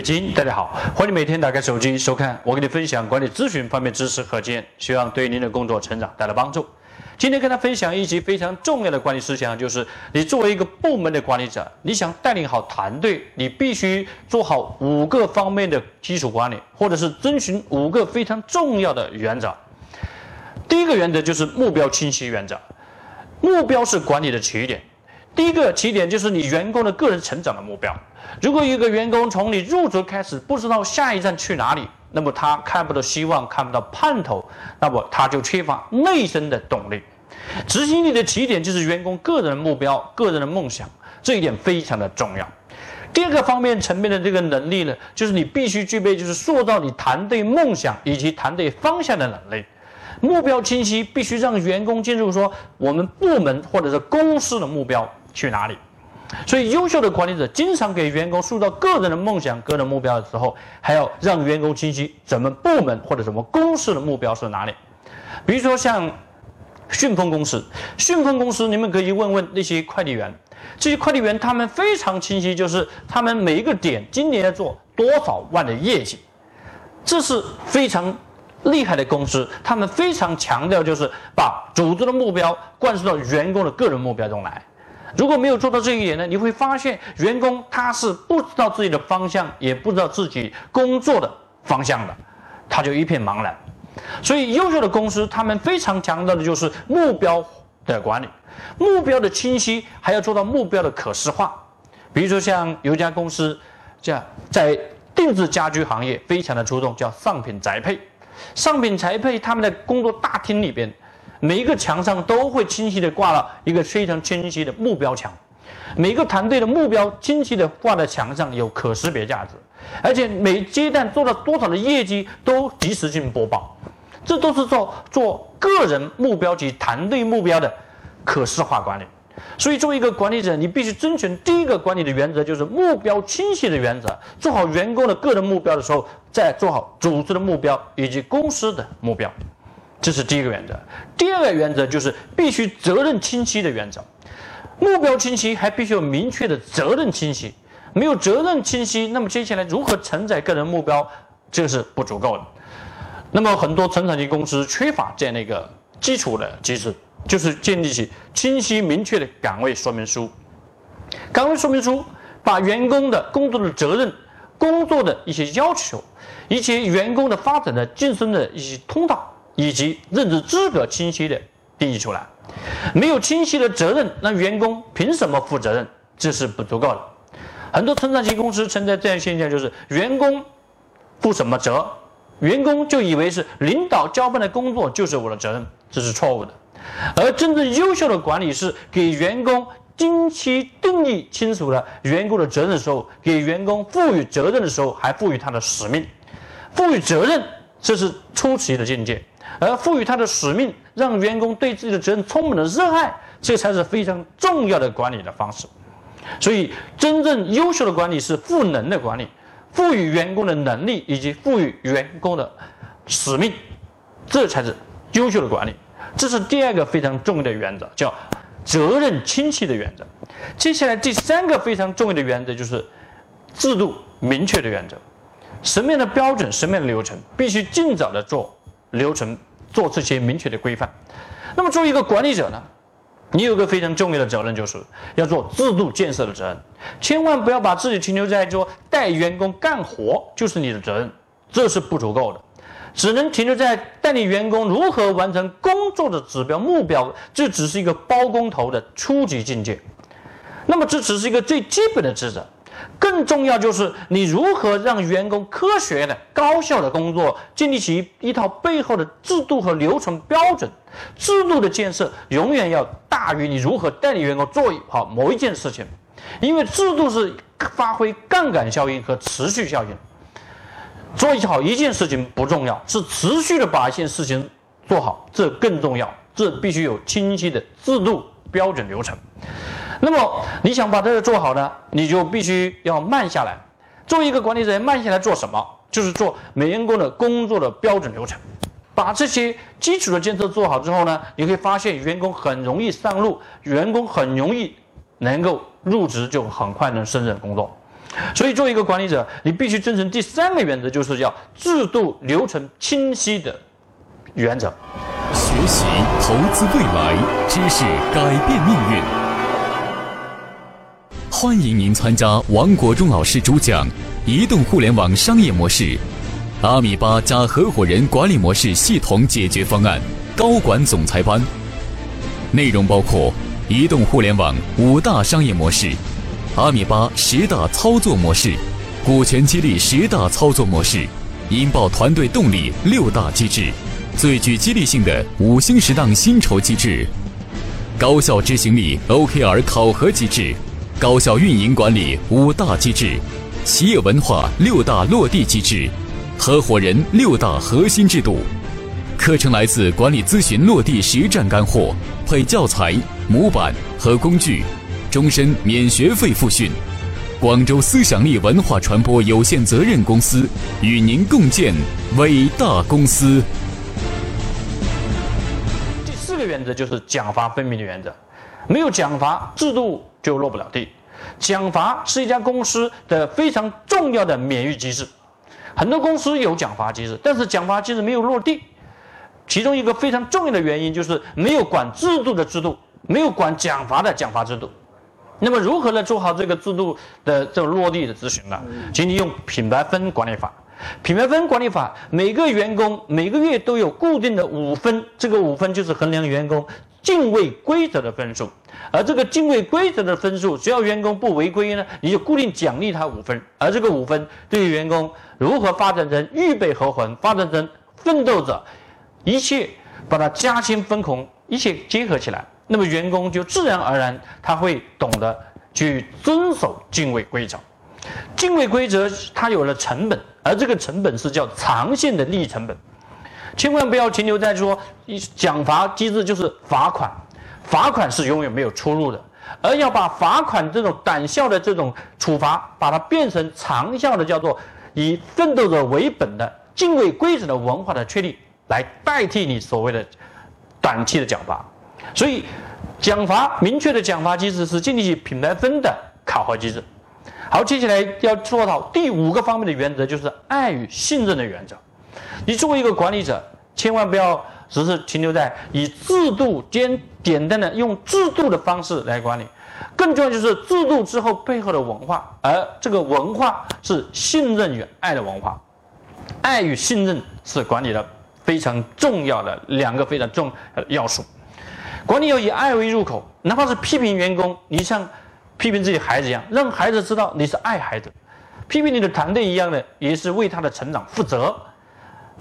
北京，大家好，欢迎每天打开手机收看我给你分享管理咨询方面知识和经验，希望对您的工作成长带来帮助。今天跟大家分享一集非常重要的管理思想，就是你作为一个部门的管理者，你想带领好团队，你必须做好五个方面的基础管理，或者是遵循五个非常重要的原则。第一个原则就是目标清晰原则，目标是管理的起点。第一个起点就是你员工的个人成长的目标。如果一个员工从你入职开始不知道下一站去哪里，那么他看不到希望，看不到盼头，那么他就缺乏内生的动力。执行力的起点就是员工个人的目标、个人的梦想，这一点非常的重要。第二个方面层面的这个能力呢，就是你必须具备，就是塑造你团队梦想以及团队方向的能力。目标清晰，必须让员工进入说我们部门或者是公司的目标去哪里。所以，优秀的管理者经常给员工塑造个人的梦想、个人目标的时候，还要让员工清晰怎么部门或者什么公司的目标是哪里。比如说像顺丰公司，顺丰公司你们可以问问那些快递员，这些快递员他们非常清晰，就是他们每一个点今年要做多少万的业绩，这是非常厉害的公司，他们非常强调就是把组织的目标灌输到员工的个人目标中来。如果没有做到这一点呢，你会发现员工他是不知道自己的方向，也不知道自己工作的方向的，他就一片茫然。所以，优秀的公司他们非常强调的就是目标的管理，目标的清晰，还要做到目标的可视化。比如说，像有一家公司，这样在定制家居行业非常的出众，叫上品宅配。上品宅配他们的工作大厅里边。每一个墙上都会清晰的挂了一个非常清晰的目标墙，每个团队的目标清晰的挂在墙上，有可识别价值，而且每阶段做了多少的业绩都及时性播报，这都是做做个人目标及团队目标的可视化管理。所以，作为一个管理者，你必须遵循第一个管理的原则，就是目标清晰的原则。做好员工的个人目标的时候，再做好组织的目标以及公司的目标。这是第一个原则，第二个原则就是必须责任清晰的原则，目标清晰还必须有明确的责任清晰，没有责任清晰，那么接下来如何承载个人目标，这是不足够的。那么很多成长型公司缺乏这样的一个基础的机制，就是建立起清晰明确的岗位说明书。岗位说明书把员工的工作的责任、工作的一些要求，以及员工的发展的晋升的一些通道。以及任职资格清晰的定义出来，没有清晰的责任，那员工凭什么负责任？这是不足够的。很多成长型公司存在这样现象，就是员工负什么责，员工就以为是领导交办的工作就是我的责任，这是错误的。而真正优秀的管理是给员工定期定义清楚了员工的责任的时候，给员工赋予责任的时候，还赋予他的使命，赋予责任，这是初级的境界。而赋予他的使命，让员工对自己的责任充满了热爱，这才是非常重要的管理的方式。所以，真正优秀的管理是赋能的管理，赋予员工的能力以及赋予员工的使命，这才是优秀的管理。这是第二个非常重要的原则，叫责任清晰的原则。接下来第三个非常重要的原则就是制度明确的原则，什么样的标准、什么样的流程，必须尽早的做。流程做这些明确的规范。那么作为一个管理者呢，你有个非常重要的责任，就是要做制度建设的责任。千万不要把自己停留在说带员工干活就是你的责任，这是不足够的。只能停留在带领员工如何完成工作的指标目标，这只是一个包工头的初级境界。那么这只是一个最基本的职责。更重要就是你如何让员工科学的、高效的工作，建立起一套背后的制度和流程标准。制度的建设永远要大于你如何带领员工做好某一件事情，因为制度是发挥杠杆效应和持续效应。做好一件事情不重要，是持续的把一件事情做好，这更重要。这必须有清晰的制度、标准、流程。那么你想把这个做好呢，你就必须要慢下来。作为一个管理者，慢下来做什么？就是做每员工的工作的标准流程。把这些基础的建设做好之后呢，你会发现员工很容易上路，员工很容易能够入职，就很快能胜任工作。所以，作为一个管理者，你必须遵循第三个原则，就是要制度流程清晰的原则。学习投资未来，知识改变命运。欢迎您参加王国忠老师主讲《移动互联网商业模式》。阿米巴加合伙人管理模式系统解决方案高管总裁班，内容包括移动互联网五大商业模式、阿米巴十大操作模式、股权激励十大操作模式、引爆团队动力六大机制、最具激励性的五星十档薪酬机制、高效执行力 OKR 考核机制、高效运营管理五大机制、企业文化六大落地机制。合伙人六大核心制度，课程来自管理咨询落地实战干货，配教材、模板和工具，终身免学费复训。广州思想力文化传播有限责任公司与您共建伟大公司。第四个原则就是奖罚分明的原则，没有奖罚，制度就落不了地。奖罚是一家公司的非常重要的免疫机制。很多公司有奖罚机制，但是奖罚机制没有落地。其中一个非常重要的原因就是没有管制度的制度，没有管奖罚的奖罚制度。那么如何来做好这个制度的这种落地的咨询呢？请你用品牌分管理法。品牌分管理法，每个员工每个月都有固定的五分，这个五分就是衡量员工敬畏规则的分数。而这个敬畏规则的分数，只要员工不违规呢，你就固定奖励他五分。而这个五分对于员工。如何发展成预备合伙人，发展成奋斗者，一切把它加薪分红，一切结合起来，那么员工就自然而然他会懂得去遵守敬畏规则。敬畏规则，它有了成本，而这个成本是叫长线的利益成本。千万不要停留在说奖罚机制就是罚款，罚款是永远没有出路的，而要把罚款这种短效的这种处罚，把它变成长效的，叫做。以奋斗者为本的敬畏规则的文化的确立，来代替你所谓的短期的奖罚。所以，奖罚明确的奖罚机制是建立起品牌分的考核机制。好，接下来要做到第五个方面的原则，就是爱与信任的原则。你作为一个管理者，千万不要只是停留在以制度简简单的用制度的方式来管理。更重要就是制度之后背后的文化，而这个文化是信任与爱的文化，爱与信任是管理的非常重要的两个非常重要的要素。管理要以爱为入口，哪怕是批评员工，你像批评自己孩子一样，让孩子知道你是爱孩子；批评你的团队一样的，也是为他的成长负责。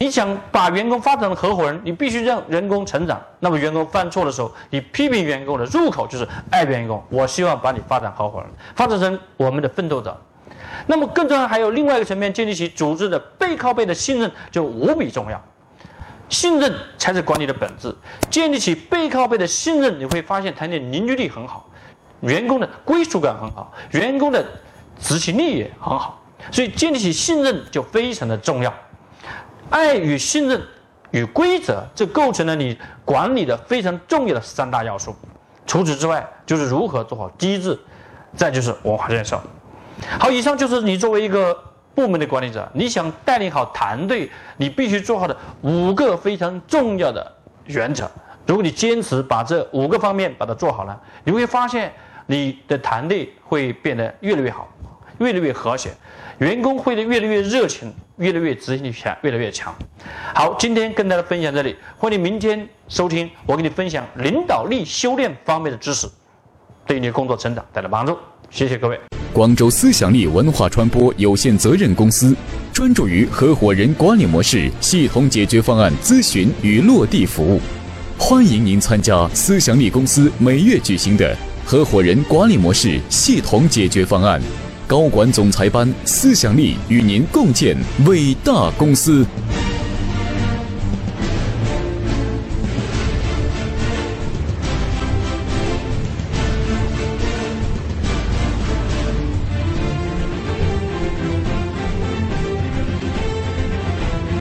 你想把员工发展成合伙人，你必须让员工成长。那么员工犯错的时候，你批评员工的入口就是爱员工。我希望把你发展合伙人，发展成我们的奋斗者。那么更重要还有另外一个层面，建立起组织的背靠背的信任就无比重要。信任才是管理的本质。建立起背靠背的信任，你会发现团队凝聚力很好，员工的归属感很好，员工的执行力也很好。所以建立起信任就非常的重要。爱与信任与规则，这构成了你管理的非常重要的三大要素。除此之外，就是如何做好机制，再就是文化建设。好，以上就是你作为一个部门的管理者，你想带领好团队，你必须做好的五个非常重要的原则。如果你坚持把这五个方面把它做好了，你会发现你的团队会变得越来越好，越来越和谐。员工会的越来越热情，越来越执行力强，越来越强。好，今天跟大家分享这里，欢迎明天收听我给你分享领导力修炼方面的知识，对你的工作成长带来帮助。谢谢各位。广州思想力文化传播有限责任公司专注于合伙人管理模式系统解决方案咨询与落地服务，欢迎您参加思想力公司每月举行的合伙人管理模式系统解决方案。高管总裁班思想力与您共建伟大公司。